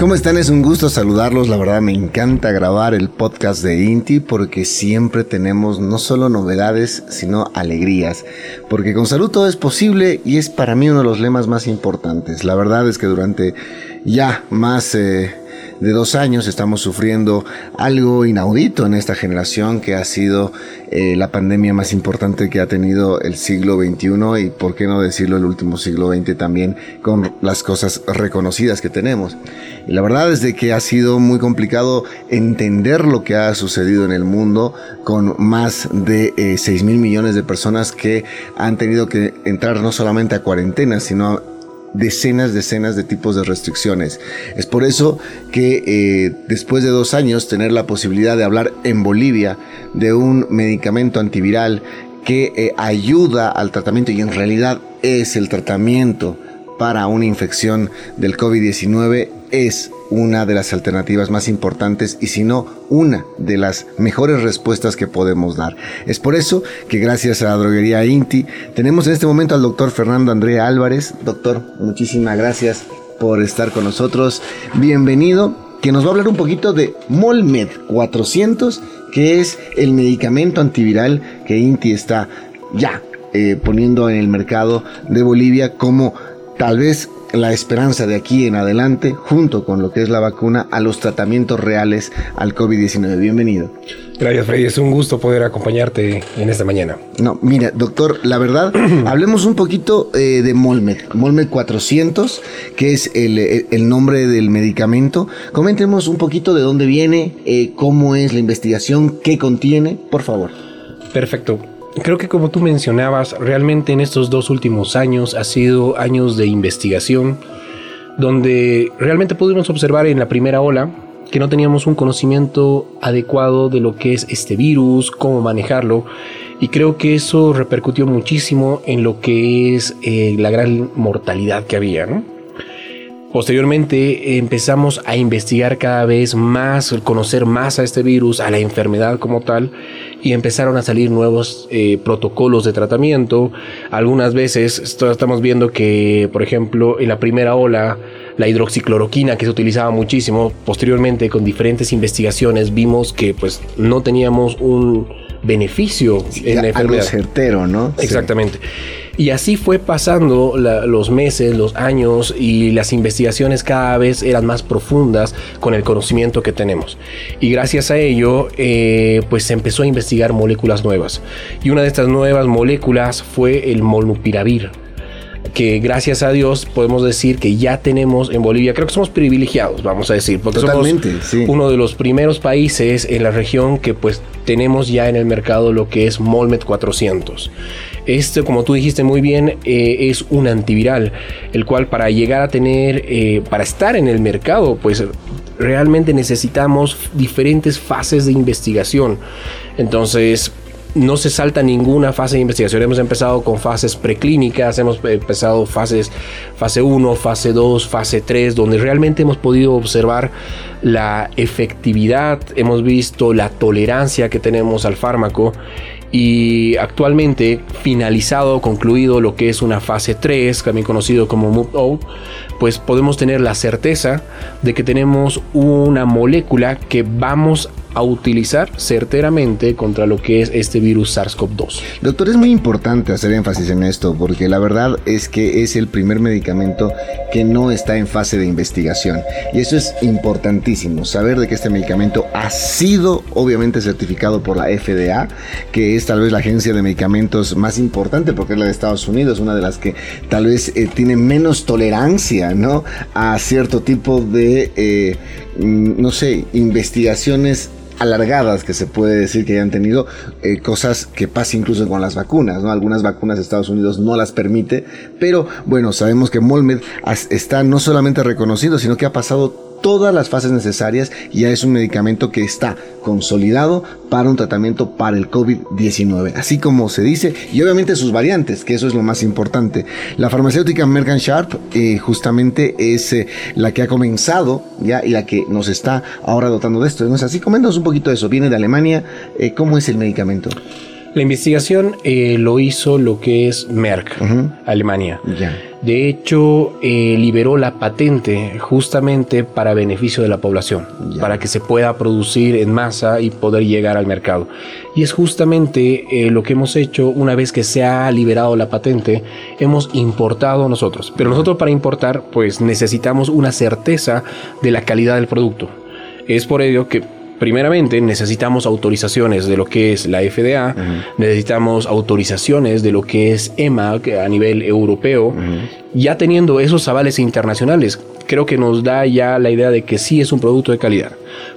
¿Cómo están? Es un gusto saludarlos. La verdad me encanta grabar el podcast de Inti porque siempre tenemos no solo novedades, sino alegrías. Porque con salud todo es posible y es para mí uno de los lemas más importantes. La verdad es que durante ya más... Eh, de dos años estamos sufriendo algo inaudito en esta generación que ha sido eh, la pandemia más importante que ha tenido el siglo XXI y por qué no decirlo el último siglo XX también con las cosas reconocidas que tenemos. Y la verdad es de que ha sido muy complicado entender lo que ha sucedido en el mundo con más de eh, 6 mil millones de personas que han tenido que entrar no solamente a cuarentena, sino decenas, decenas de tipos de restricciones. Es por eso que eh, después de dos años tener la posibilidad de hablar en Bolivia de un medicamento antiviral que eh, ayuda al tratamiento y en realidad es el tratamiento para una infección del COVID-19 es una de las alternativas más importantes y si no una de las mejores respuestas que podemos dar. Es por eso que gracias a la droguería Inti tenemos en este momento al doctor Fernando Andrea Álvarez. Doctor, muchísimas gracias por estar con nosotros. Bienvenido, que nos va a hablar un poquito de Molmed 400, que es el medicamento antiviral que Inti está ya eh, poniendo en el mercado de Bolivia como tal vez la esperanza de aquí en adelante, junto con lo que es la vacuna, a los tratamientos reales al COVID-19. Bienvenido. Gracias, Freddy. Es un gusto poder acompañarte en esta mañana. No, mira, doctor, la verdad, hablemos un poquito eh, de Molmed. Molmed 400, que es el, nombre del medicamento. Coméntenos un poquito de dónde viene, eh, cómo es la investigación, qué contiene, por favor. Perfecto. Creo que como tú mencionabas, realmente en estos dos últimos años ha sido años de investigación, donde realmente pudimos observar en la primera ola que no teníamos un conocimiento adecuado de lo que es este virus, cómo manejarlo, y creo que eso repercutió muchísimo en lo que es eh, la gran mortalidad que había. Posteriormente empezamos a investigar cada vez más, conocer más a este virus, a la enfermedad como tal, y empezaron a salir nuevos eh, protocolos de tratamiento. Algunas veces estamos viendo que, por ejemplo, en la primera ola, la hidroxicloroquina que se utilizaba muchísimo, posteriormente con diferentes investigaciones vimos que pues no teníamos un beneficio en la enfermedad. certero, ¿no? Exactamente. Y así fue pasando los meses, los años y las investigaciones cada vez eran más profundas con el conocimiento que tenemos. Y gracias a ello, eh, pues se empezó a investigar moléculas nuevas. Y una de estas nuevas moléculas fue el molnupiravir que gracias a Dios podemos decir que ya tenemos en Bolivia, creo que somos privilegiados, vamos a decir, porque somos uno de los primeros países en la región que pues tenemos ya en el mercado lo que es Molmed 400. Este, como tú dijiste muy bien, eh, es un antiviral, el cual para llegar a tener, eh, para estar en el mercado, pues realmente necesitamos diferentes fases de investigación. Entonces, no se salta ninguna fase de investigación. Hemos empezado con fases preclínicas, hemos empezado fases fase 1, fase 2, fase 3, donde realmente hemos podido observar la efectividad, hemos visto la tolerancia que tenemos al fármaco y actualmente finalizado, concluido lo que es una fase 3, también conocido como Move Out, pues podemos tener la certeza de que tenemos una molécula que vamos a utilizar certeramente contra lo que es este virus SARS-CoV-2. Doctor, es muy importante hacer énfasis en esto porque la verdad es que es el primer medicamento que no está en fase de investigación y eso es importantísimo, saber de que este medicamento ha sido obviamente certificado por la FDA, que es tal vez la agencia de medicamentos más importante porque es la de Estados Unidos, una de las que tal vez eh, tiene menos tolerancia, ¿no? A cierto tipo de, eh, mm, no sé, investigaciones alargadas que se puede decir que hayan tenido eh, cosas que pasa incluso con las vacunas, ¿no? Algunas vacunas Estados Unidos no las permite, pero bueno, sabemos que Molmed está no solamente reconocido, sino que ha pasado todas las fases necesarias y ya es un medicamento que está consolidado para un tratamiento para el COVID-19, así como se dice, y obviamente sus variantes, que eso es lo más importante. La farmacéutica Merck Sharp eh, justamente es eh, la que ha comenzado ya y la que nos está ahora dotando de esto. Entonces, así coméntanos un poquito de eso. Viene de Alemania. Eh, ¿Cómo es el medicamento? La investigación eh, lo hizo lo que es Merck, Alemania. De hecho, eh, liberó la patente justamente para beneficio de la población, para que se pueda producir en masa y poder llegar al mercado. Y es justamente eh, lo que hemos hecho una vez que se ha liberado la patente, hemos importado nosotros. Pero nosotros para importar, pues necesitamos una certeza de la calidad del producto. Es por ello que primeramente necesitamos autorizaciones de lo que es la FDA, necesitamos autorizaciones de lo que es EMA a nivel europeo. Ya teniendo esos avales internacionales, creo que nos da ya la idea de que sí es un producto de calidad.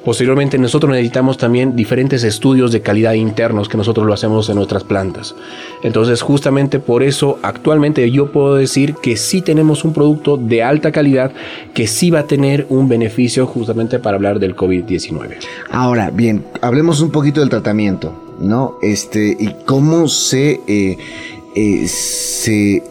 Posteriormente nosotros necesitamos también diferentes estudios de calidad internos que nosotros lo hacemos en nuestras plantas. Entonces justamente por eso actualmente yo puedo decir que sí tenemos un producto de alta calidad que sí va a tener un beneficio justamente para hablar del COVID-19. Ahora, bien, hablemos un poquito del tratamiento, ¿no? Este, y cómo se, eh, eh, se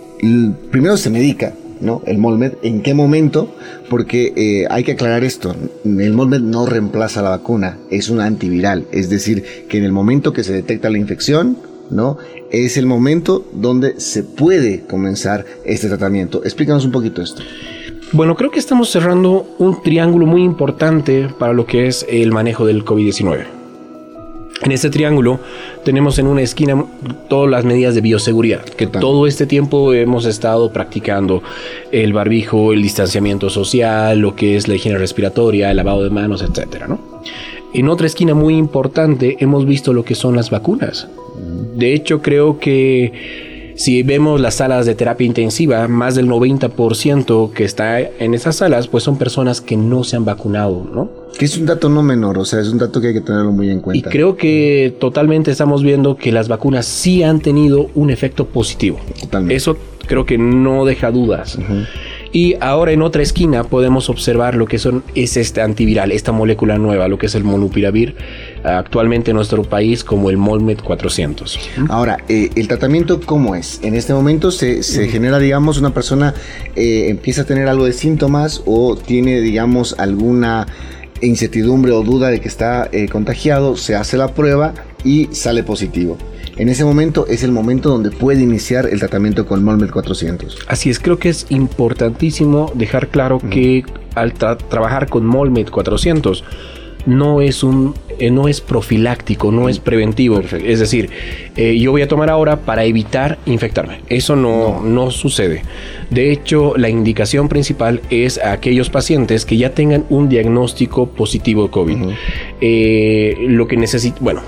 primero se medica, ¿no? El Molmed, ¿en qué momento? Porque eh, hay que aclarar esto, el Molmed no reemplaza la vacuna, es un antiviral, es decir, que en el momento que se detecta la infección, ¿no? Es el momento donde se puede comenzar este tratamiento. Explícanos un poquito esto. Bueno, creo que estamos cerrando un triángulo muy importante para lo que es el manejo del COVID-19. En este triángulo tenemos en una esquina todas las medidas de bioseguridad, que todo este tiempo hemos estado practicando el barbijo, el distanciamiento social, lo que es la higiene respiratoria, el lavado de manos, etcétera, ¿no? En otra esquina muy importante hemos visto lo que son las vacunas. De hecho, creo que si vemos las salas de terapia intensiva, más del 90% que está en esas salas, pues son personas que no se han vacunado, ¿no? Que es un dato no menor, o sea, es un dato que hay que tenerlo muy en cuenta. Y creo que totalmente estamos viendo que las vacunas sí han tenido un efecto positivo. Totalmente. Eso creo que no deja dudas. Y ahora en otra esquina podemos observar lo que son, es este antiviral, esta molécula nueva, lo que es el monupiravir, actualmente en nuestro país como el Molmed 400. Ahora, eh, ¿el tratamiento cómo es? En este momento se, genera, digamos, una persona eh, empieza a tener algo de síntomas o tiene, digamos, alguna incertidumbre o duda de que está eh, contagiado, se hace la prueba y sale positivo. En ese momento es el momento donde puede iniciar el tratamiento con Molmed 400. Así es, creo que es importantísimo dejar claro que al trabajar con Molmed 400 no es un eh, no es profiláctico, no es preventivo. Es decir, eh, yo voy a tomar ahora para evitar infectarme. Eso no, no, sucede. De hecho, la indicación principal es a aquellos pacientes que ya tengan un diagnóstico positivo de COVID. Eh, lo que necesito, bueno,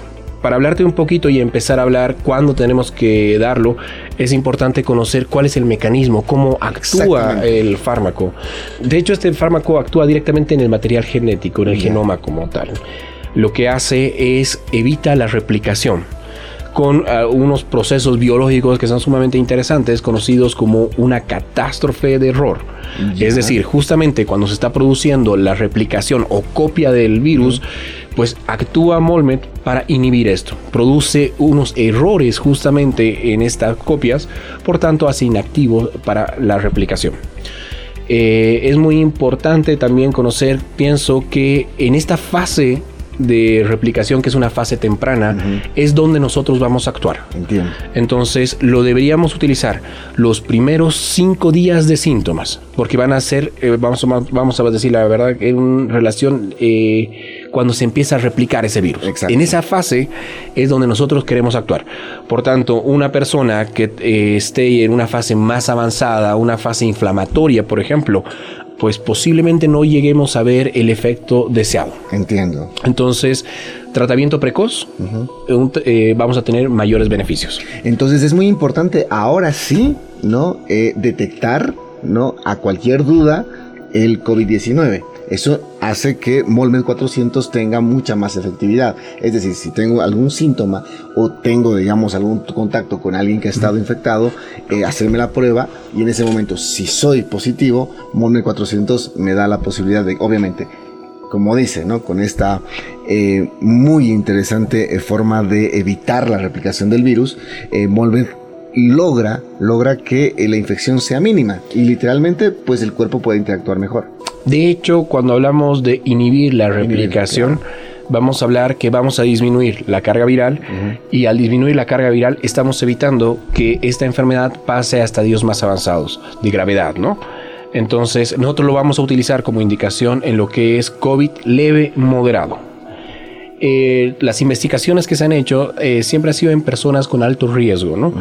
para hablarte un poquito y empezar a hablar cuándo tenemos que darlo, es importante conocer cuál es el mecanismo, cómo actúa el fármaco. De hecho, este fármaco actúa directamente en el material genético, en el genoma como tal. Lo que hace es evita la replicación con ah, unos procesos biológicos que son sumamente interesantes, conocidos como una catástrofe de error. Es decir, justamente cuando se está produciendo la replicación o copia del virus, pues actúa Molmet para inhibir esto. Produce unos errores justamente en estas copias, por tanto hace inactivo para la replicación. Eh, es muy importante también conocer, pienso que en esta fase de replicación, que es una fase temprana, es donde nosotros vamos a actuar. Entiendo. Entonces, lo deberíamos utilizar los primeros cinco días de síntomas, porque van a ser, eh, vamos, a, vamos a decir la verdad, en relación eh, cuando se empieza a replicar ese virus. En esa fase es donde nosotros queremos actuar. Por tanto, una persona que eh, esté en una fase más avanzada, una fase inflamatoria, por ejemplo, pues posiblemente no lleguemos a ver el efecto deseado. Entiendo. Entonces, tratamiento precoz, eh, vamos a tener mayores beneficios. Entonces es muy importante ahora sí, ¿no? Eh, detectar, ¿no? A cualquier duda el COVID-19. Eso hace que Molmed 400 tenga mucha más efectividad. Es decir, si tengo algún síntoma o tengo, digamos, algún contacto con alguien que ha estado infectado, eh, hacerme la prueba y en ese momento, si soy positivo, Molmed 400 me da la posibilidad de, obviamente, como dice, ¿no? Con esta eh, muy interesante eh, forma de evitar la replicación del virus, eh, Molmed logra, logra que la infección sea mínima y literalmente pues el cuerpo puede interactuar mejor. De hecho, cuando hablamos de inhibir la replicación, vamos a hablar que vamos a disminuir la carga viral y al disminuir la carga viral estamos evitando que esta enfermedad pase hasta estadios más avanzados de gravedad, ¿no? Entonces, nosotros lo vamos a utilizar como indicación en lo que es COVID leve moderado. Eh, las investigaciones que se han hecho eh, siempre han sido en personas con alto riesgo, ¿no?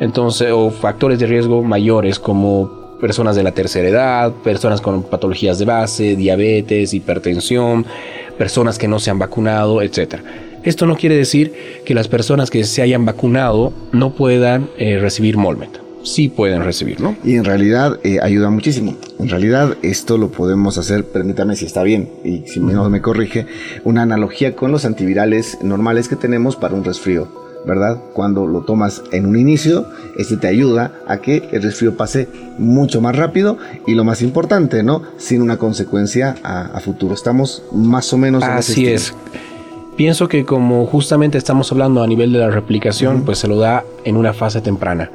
Entonces, o factores de riesgo mayores como personas de la tercera edad, personas con patologías de base, diabetes, hipertensión, personas que no se han vacunado, etc. Esto no quiere decir que las personas que se hayan vacunado no puedan eh, recibir Molmet. Sí pueden recibir, ¿no? Y en realidad eh, ayuda muchísimo. En realidad esto lo podemos hacer, permítame si está bien y si no me corrige, una analogía con los antivirales normales que tenemos para un resfrío ¿verdad? Cuando lo tomas en un inicio, este te ayuda a que el resfrío pase mucho más rápido y lo más importante, ¿no? Sin una consecuencia a, futuro. Estamos más o menos en Así es. Pienso que como justamente estamos hablando a nivel de la replicación, pues se lo da en una fase temprana.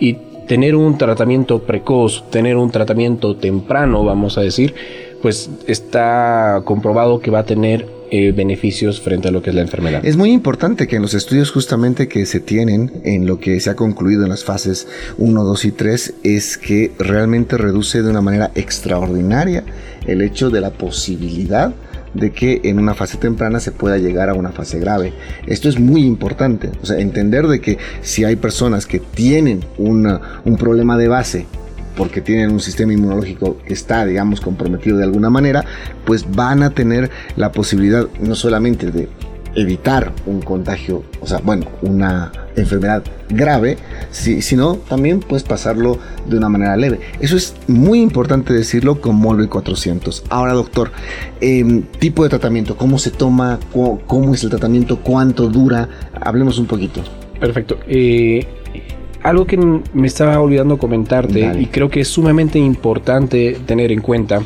Y tener un tratamiento precoz, tener un tratamiento temprano, vamos a decir, pues está comprobado que va a tener eh, beneficios frente a lo que es la enfermedad. Es muy importante que en los estudios justamente que se tienen, en lo que se ha concluido en las fases 1, 2 y 3, es que realmente reduce de una manera extraordinaria el hecho de la posibilidad de que en una fase temprana se pueda llegar a una fase grave. Esto es muy importante, o sea, entender de que si hay personas que tienen un problema de base porque tienen un sistema inmunológico que está, digamos, comprometido de alguna manera, pues van a tener la posibilidad no solamente de evitar un contagio, o sea, bueno, una enfermedad grave, sino también pues pasarlo de una manera leve. Eso es muy importante decirlo con Molve 400. Ahora, doctor, em, tipo de tratamiento, cómo se toma, cómo, es el tratamiento, cuánto dura, hablemos un poquito. Perfecto. Eh, algo que me estaba olvidando comentarte y creo que es sumamente importante tener en cuenta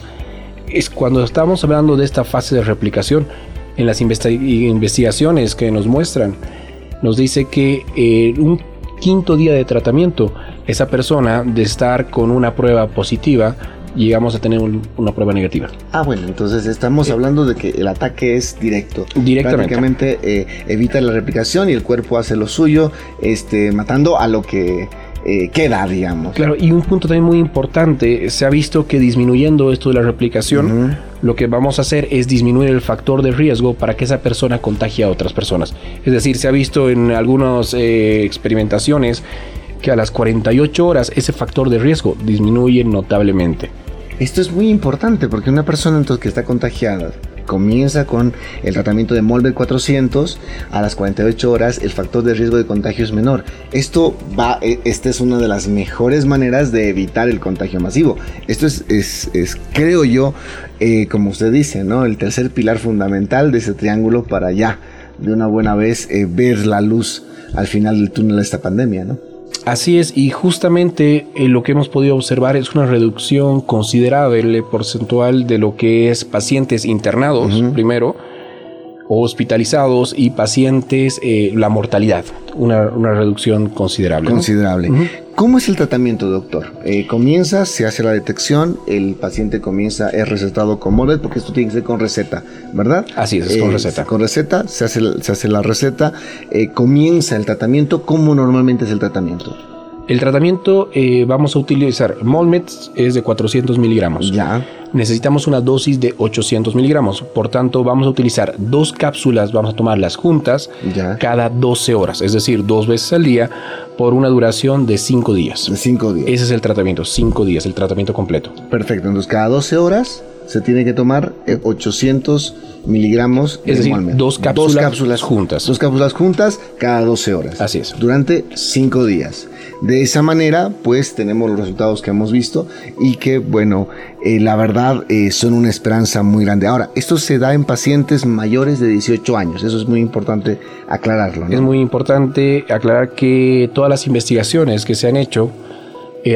es cuando estamos hablando de esta fase de replicación, en las investigaciones que nos muestran, nos dice que en un quinto día de tratamiento, esa persona de estar con una prueba positiva, llegamos a tener una prueba negativa. Ah, bueno, entonces estamos hablando de que el ataque es directo. Directamente. Prácticamente eh, evita la replicación y el cuerpo hace lo suyo, este, matando a lo que eh, queda, digamos. Claro, y un punto también muy importante, se ha visto que disminuyendo esto de la replicación, lo que vamos a hacer es disminuir el factor de riesgo para que esa persona contagie a otras personas. Es decir, se ha visto en algunas eh, experimentaciones que a las 48 horas ese factor de riesgo disminuye notablemente. Esto es muy importante porque una persona entonces que está contagiada comienza con el tratamiento de Molbet 400 a las 48 horas el factor de riesgo de contagio es menor. Esto va, e, esta es una de las mejores maneras de evitar el contagio masivo. Esto es, es, creo yo, eh, como usted dice, ¿no? El tercer pilar fundamental de ese triángulo para ya de una buena vez eh, ver la luz al final del túnel de esta pandemia, ¿no? Así es, y justamente eh, lo que hemos podido observar es una reducción considerable porcentual de lo que es pacientes internados, primero, hospitalizados y pacientes, eh, la mortalidad, una, reducción considerable. Considerable. ¿Cómo es el tratamiento, doctor? Eh, comienza, se hace la detección, el paciente comienza, es recetado con Molbet, porque esto tiene que ser con receta, ¿verdad? Así es, con receta. Con receta, se hace, se hace la receta, comienza el tratamiento. ¿Cómo normalmente es el tratamiento? El tratamiento eh, vamos a utilizar Molmet es de 400 miligramos. Ya. Necesitamos una dosis de 800 miligramos. Por tanto, vamos a utilizar dos cápsulas, vamos a tomarlas juntas cada 12 horas, es decir, dos veces al día por una duración de 5 días. De 5 días. Ese es el tratamiento, 5 días, el tratamiento completo. Perfecto. Entonces, cada 12 horas se tiene que tomar 800 eh, miligramos es decir, dos cápsulas, dos cápsulas juntas. Dos cápsulas juntas cada 12 horas. Así es. Durante 5 días. De esa manera, pues tenemos los resultados que hemos visto y que, bueno, eh, la verdad eh, son una esperanza muy grande. Ahora, esto se da en pacientes mayores de 18 años, eso es muy importante aclararlo. Es muy importante aclarar que todas las investigaciones que se han hecho,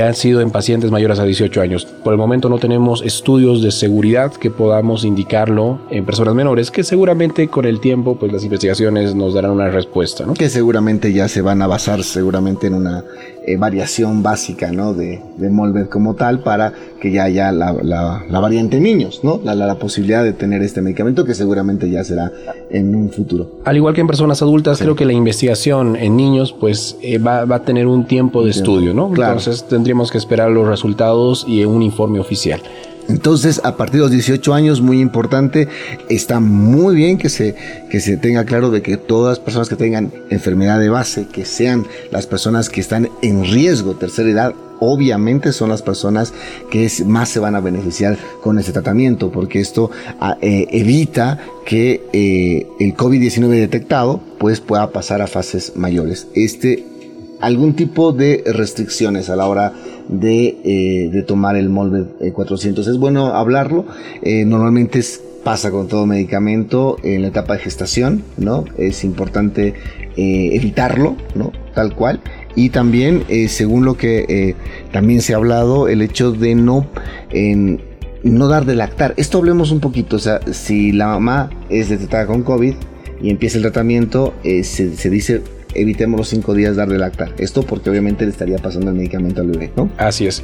han sido en pacientes mayores a 18 años. Por el momento no tenemos estudios de seguridad que podamos indicarlo en personas menores, que seguramente con el tiempo pues las investigaciones nos darán una respuesta. ¿no? Que seguramente ya se van a basar seguramente en una eh, variación básica ¿no? de, de como tal para que ya haya la, la, variante en niños, ¿no? La, la, posibilidad de tener este medicamento que seguramente ya será en un futuro. Al igual que en personas adultas, creo que la investigación en niños pues eh, va, va, a tener un tiempo de estudio, ¿no? Claro. Entonces tendríamos que esperar los resultados y un informe oficial. Entonces, a partir de los 18 años, muy importante, está muy bien que se, que se tenga claro de que todas las personas que tengan enfermedad de base, que sean las personas que están en riesgo, tercera edad, obviamente son las personas que más se van a beneficiar con este tratamiento, porque esto ah, eh, evita que eh, el COVID-19 detectado pues pueda pasar a fases mayores. Este algún tipo de restricciones a la hora de, eh, tomar el Molbet 400. Es bueno hablarlo. Eh, normalmente pasa con todo medicamento en la etapa de gestación, ¿no? Es importante eh, evitarlo, ¿no? Tal cual. Y también, eh, según lo que eh, también se ha hablado, el hecho de no, en, no dar de lactar. Esto hablemos un poquito. O sea, si la mamá es detectada con COVID y empieza el tratamiento, eh, se dice evitemos los cinco días dar de lactar. Esto porque obviamente le estaría pasando el medicamento al bebé, ¿no? Así es.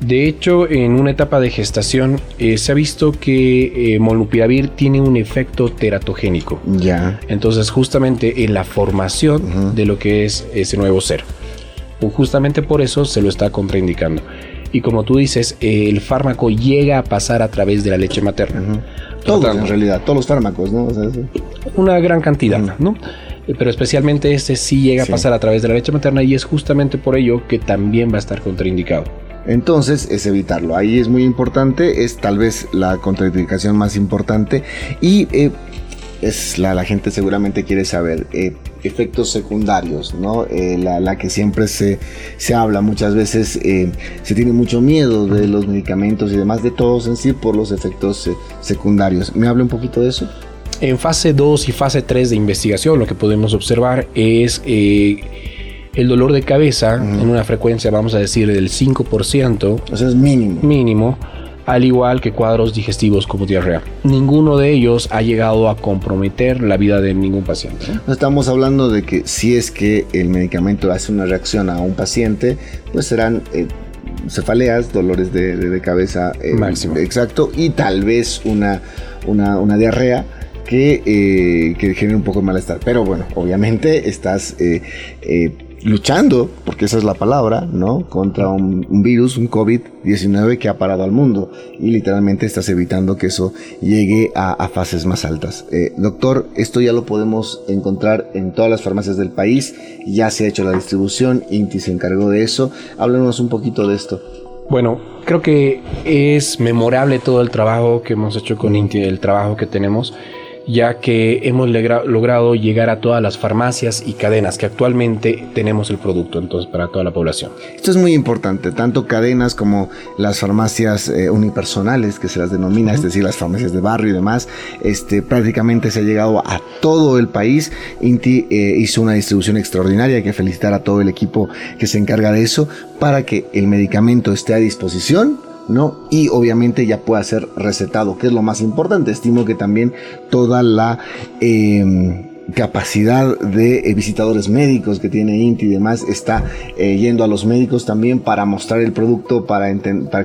De hecho, en una etapa de gestación eh, se ha visto que eh, molnupiravir tiene un efecto teratogénico. Ya. Entonces, justamente en la formación uh -huh. de lo que es ese nuevo ser. Justamente por eso se lo está contraindicando. Y como tú dices, eh, el fármaco llega a pasar a través de la leche materna. Uh -huh. Todos, en realidad, todos los fármacos, ¿no? O sea, sí. Una gran cantidad, uh -huh. ¿no? Pero especialmente este sí llega sí. a pasar a través de la leche materna y es justamente por ello que también va a estar contraindicado. Entonces es evitarlo. Ahí es muy importante, es tal vez la contraindicación más importante y eh, es la, la, gente seguramente quiere saber eh, efectos secundarios, ¿no? Eh, la, la, que siempre se, se habla muchas veces, se tiene mucho miedo de los medicamentos y demás, de todos en sí por los efectos secundarios. ¿Me habla un poquito de eso? En fase 2 y fase 3 de investigación lo que podemos observar es eh, el dolor de cabeza en una frecuencia, vamos a decir, del 5%. O sea, es mínimo. Mínimo. Al igual que cuadros digestivos como diarrea. Ninguno de ellos ha llegado a comprometer la vida de ningún paciente. ¿no? Estamos hablando de que si es que el medicamento hace una reacción a un paciente, pues serán eh, cefaleas, dolores de, de, de cabeza eh, máximo. Exacto, y tal vez una, una, una diarrea que, eh, que genere un poco de malestar. Pero bueno, obviamente estás eh, eh, luchando, porque esa es la palabra, ¿no? Contra un, virus, un COVID-19 que ha parado al mundo y literalmente estás evitando que eso llegue a, fases más altas. Eh, doctor, esto ya lo podemos encontrar en todas las farmacias del país, ya se ha hecho la distribución, Inti se encargó de eso. Háblanos un poquito de esto. Bueno, creo que es memorable todo el trabajo que hemos hecho con Inti, el trabajo que tenemos ya que hemos logrado llegar a todas las farmacias y cadenas que actualmente tenemos el producto entonces para toda la población. Esto es muy importante, tanto cadenas como las farmacias eh, unipersonales que se las denomina, uh -huh. es decir, las farmacias de barrio y demás, este, prácticamente se ha llegado a todo el país. Inti eh, hizo una distribución extraordinaria, hay que felicitar a todo el equipo que se encarga de eso para que el medicamento esté a disposición ¿no? Y obviamente ya pueda ser recetado, que es lo más importante. Estimo que también toda la eh, capacidad de eh, visitadores médicos que tiene Inti y demás está eh, yendo a los médicos también para mostrar el producto, para,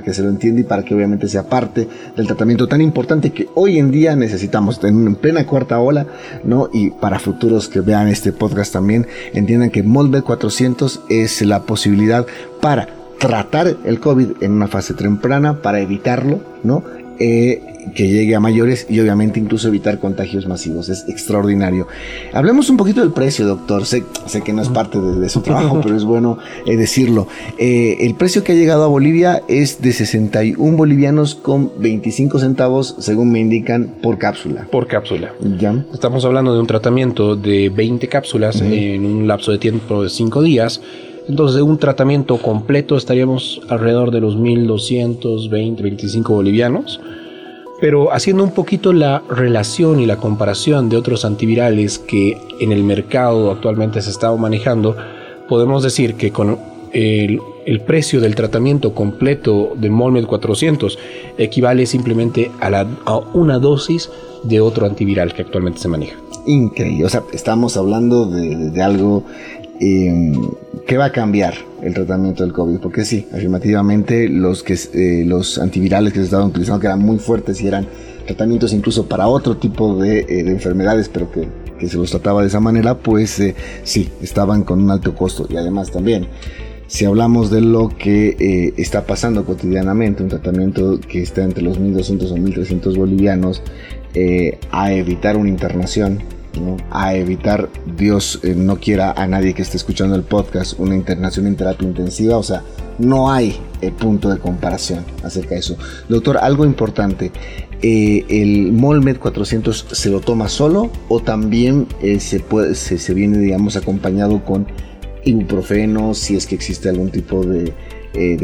que se lo entienda y para que obviamente sea parte del tratamiento tan importante que hoy en día necesitamos en plena cuarta ola, ¿no? Y para futuros que vean este podcast también entiendan que Molbet 400 es la posibilidad para tratar el COVID en una fase temprana para evitarlo, ¿no? Eh, que llegue a mayores y obviamente incluso evitar contagios masivos. Es extraordinario. Hablemos un poquito del precio, doctor. Sé, sé que no es parte de, de su trabajo, pero es bueno eh, decirlo. Eh, el precio que ha llegado a Bolivia es de 61 bolivianos con 25 centavos, según me indican, por cápsula. Por cápsula. Ya. Estamos hablando de un tratamiento de 20 cápsulas uh -huh. en un lapso de tiempo de 5 días Entonces, de un tratamiento completo estaríamos alrededor de los 1.220, 25 bolivianos. Pero haciendo un poquito la relación y la comparación de otros antivirales que en el mercado actualmente se está manejando, podemos decir que con el, precio del tratamiento completo de Molmed 400 equivale simplemente a una dosis de otro antiviral que actualmente se maneja. Increíble, o sea, estamos hablando de, algo eh, que va a cambiar el tratamiento del COVID, porque sí, afirmativamente los, que, eh, los antivirales que se estaban utilizando, que eran muy fuertes y eran tratamientos incluso para otro tipo de, eh, enfermedades, pero que, que, se los trataba de esa manera, pues sí, estaban con un alto costo. Y además también si hablamos de lo que está pasando cotidianamente, un tratamiento que está entre los 1.200 o 1.300 bolivianos, eh, a evitar una internación, a evitar, Dios eh, no quiera a nadie que esté escuchando el podcast, una internación en terapia intensiva, o sea, no hay eh, punto de comparación acerca de eso. Doctor, algo importante, ¿el Molmed 400 se lo toma solo o también se, puede, se, viene, digamos, acompañado con ibuprofeno, si es que existe algún tipo de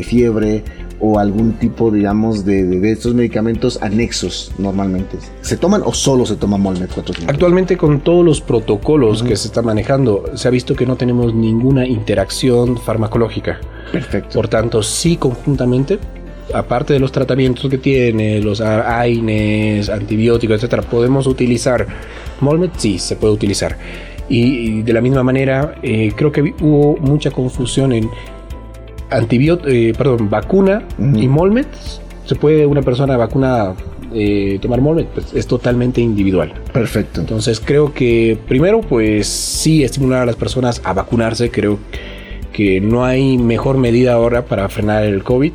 fiebre o algún tipo, digamos, de, de, estos medicamentos anexos normalmente? ¿Se toman o solo se toma Molmed 400? Actualmente con todos los protocolos que se está manejando, se ha visto que no tenemos ninguna interacción farmacológica. Perfecto. Por tanto, sí conjuntamente aparte de los tratamientos que tiene, los AINES, antibióticos, etcétera, podemos utilizar Molmed, sí, se puede utilizar. Y, de la misma manera, eh, creo que hubo mucha confusión en eh, perdón, vacuna y Molmed, se puede una persona vacuna eh, tomar Molmed, pues es totalmente individual. Perfecto. Entonces creo que primero, pues sí, estimular a las personas a vacunarse, creo que no hay mejor medida ahora para frenar el COVID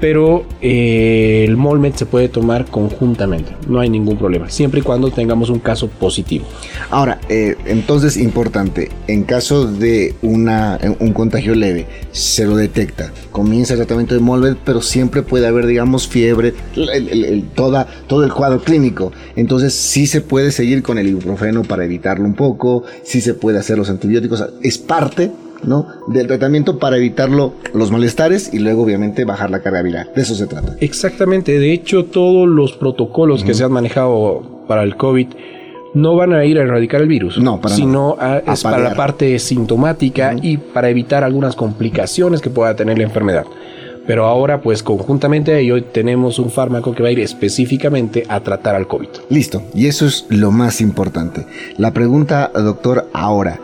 pero eh, el Molmed se puede tomar conjuntamente, no hay ningún problema, siempre y cuando tengamos un caso positivo. Ahora, eh, entonces importante, en caso de una, un contagio leve, se lo detecta, comienza el tratamiento de Molmed, pero siempre puede haber, digamos, fiebre, toda, todo el cuadro clínico, entonces sí se puede seguir con el ibuprofeno para evitarlo un poco, sí se puede hacer los antibióticos, es parte ¿no? del tratamiento para evitarlo los malestares y luego obviamente bajar la carga viral. De eso se trata. Exactamente, de hecho todos los protocolos que se han manejado para el COVID no van a ir a erradicar el virus, no, sino es para la parte sintomática y para evitar algunas complicaciones que pueda tener la enfermedad. Pero ahora, pues conjuntamente a ello, tenemos un fármaco que va a ir específicamente a tratar al COVID. Listo, y eso es lo más importante. La pregunta, doctor, ahora,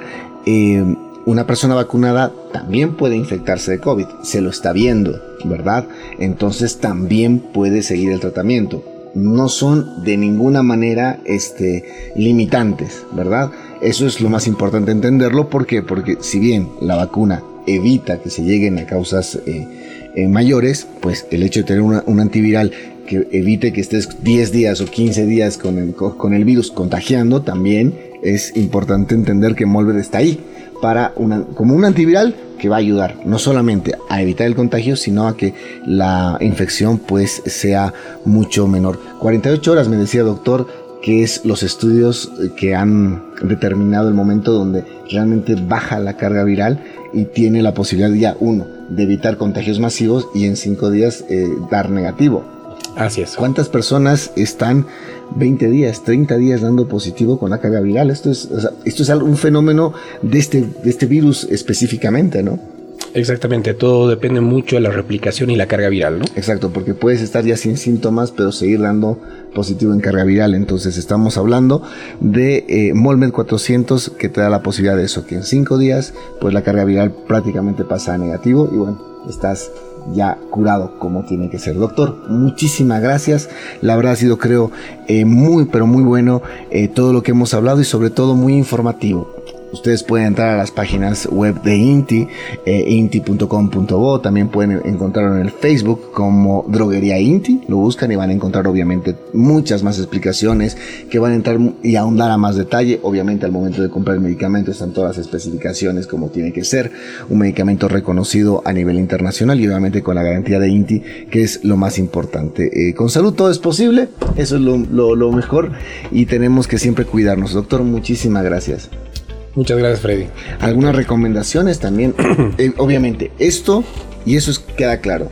eh, una persona vacunada también puede infectarse de COVID, se lo está viendo, ¿verdad? Entonces también puede seguir el tratamiento. No son de ninguna manera este, limitantes, ¿verdad? Eso es lo más importante entenderlo. ¿Por qué? Porque si bien la vacuna evita que se lleguen a causas eh, eh, mayores, pues el hecho de tener un antiviral que evite que estés 10 días o 15 días con el, con el virus contagiando, también es importante entender que Molver está ahí para una, como un antiviral que va a ayudar no solamente a evitar el contagio, sino a que la infección pues sea mucho menor. 48 horas me decía doctor que es los estudios que han determinado el momento donde realmente baja la carga viral y tiene la posibilidad ya uno de evitar contagios masivos y en cinco días eh, dar negativo. Así es. ¿Cuántas personas están 20 días, 30 días dando positivo con la carga viral. Esto es, esto es un fenómeno de este, de este virus específicamente, ¿no? Exactamente, todo depende mucho de la replicación y la carga viral, ¿no? Exacto, porque puedes estar ya sin síntomas, pero seguir dando positivo en carga viral. Entonces estamos hablando de eh, Molmed 400 que te da la posibilidad de eso, que en 5 días, pues la carga viral prácticamente pasa a negativo y bueno, estás ya curado como tiene que ser. Doctor, muchísimas gracias. La verdad ha sido, creo, eh, muy, pero muy bueno eh, todo lo que hemos hablado y sobre todo muy informativo. Ustedes pueden entrar a las páginas web de Inti, eh, inti.com.bo, también pueden encontrarlo en el Facebook como Droguería Inti, lo buscan y van a encontrar obviamente muchas más explicaciones que van a entrar y ahondar a más detalle. Obviamente al momento de comprar el medicamento están todas las especificaciones como tiene que ser, un medicamento reconocido a nivel internacional y obviamente con la garantía de Inti, que es lo más importante. Eh, con salud todo es posible, eso es lo, lo mejor y tenemos que siempre cuidarnos. Doctor, muchísimas gracias. Muchas gracias, Freddy. Algunas recomendaciones también. Eh, obviamente, esto, y eso es, queda claro,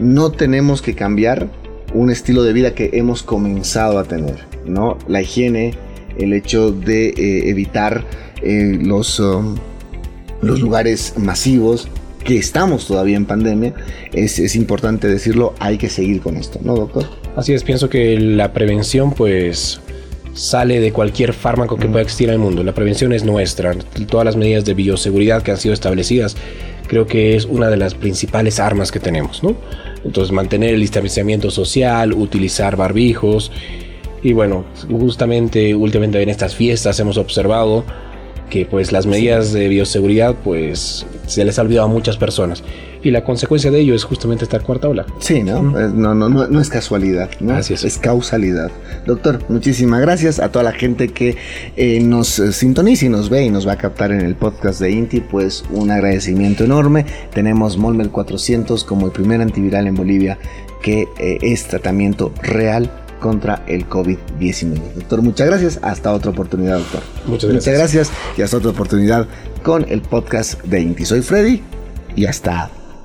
no tenemos que cambiar un estilo de vida que hemos comenzado a tener, ¿no? La higiene, el hecho de eh, evitar eh, los, um, los lugares masivos, que estamos todavía en pandemia, es, es, importante decirlo, hay que seguir con esto, ¿no, doctor? Así es, pienso que la prevención, pues sale de cualquier fármaco que pueda existir en el mundo. La prevención es nuestra. Todas las medidas de bioseguridad que han sido establecidas creo que es una de las principales armas que tenemos, ¿no? Entonces mantener el distanciamiento social, utilizar barbijos y bueno, justamente últimamente en estas fiestas hemos observado que pues las medidas de bioseguridad pues se les ha olvidado a muchas personas y la consecuencia de ello es justamente esta cuarta ola. Sí, ¿no? No, no, no, no, es casualidad, ¿no? Así es. es causalidad. Doctor, muchísimas gracias a toda la gente que eh, nos sintoniza y nos ve y nos va a captar en el podcast de Inti, pues un agradecimiento enorme. Tenemos Molmel 400 como el primer antiviral en Bolivia que eh, es tratamiento real contra el COVID-19. Doctor, muchas gracias. Hasta otra oportunidad, doctor. Muchas gracias. Muchas gracias y hasta otra oportunidad con el podcast de Inti. Soy Freddy y hasta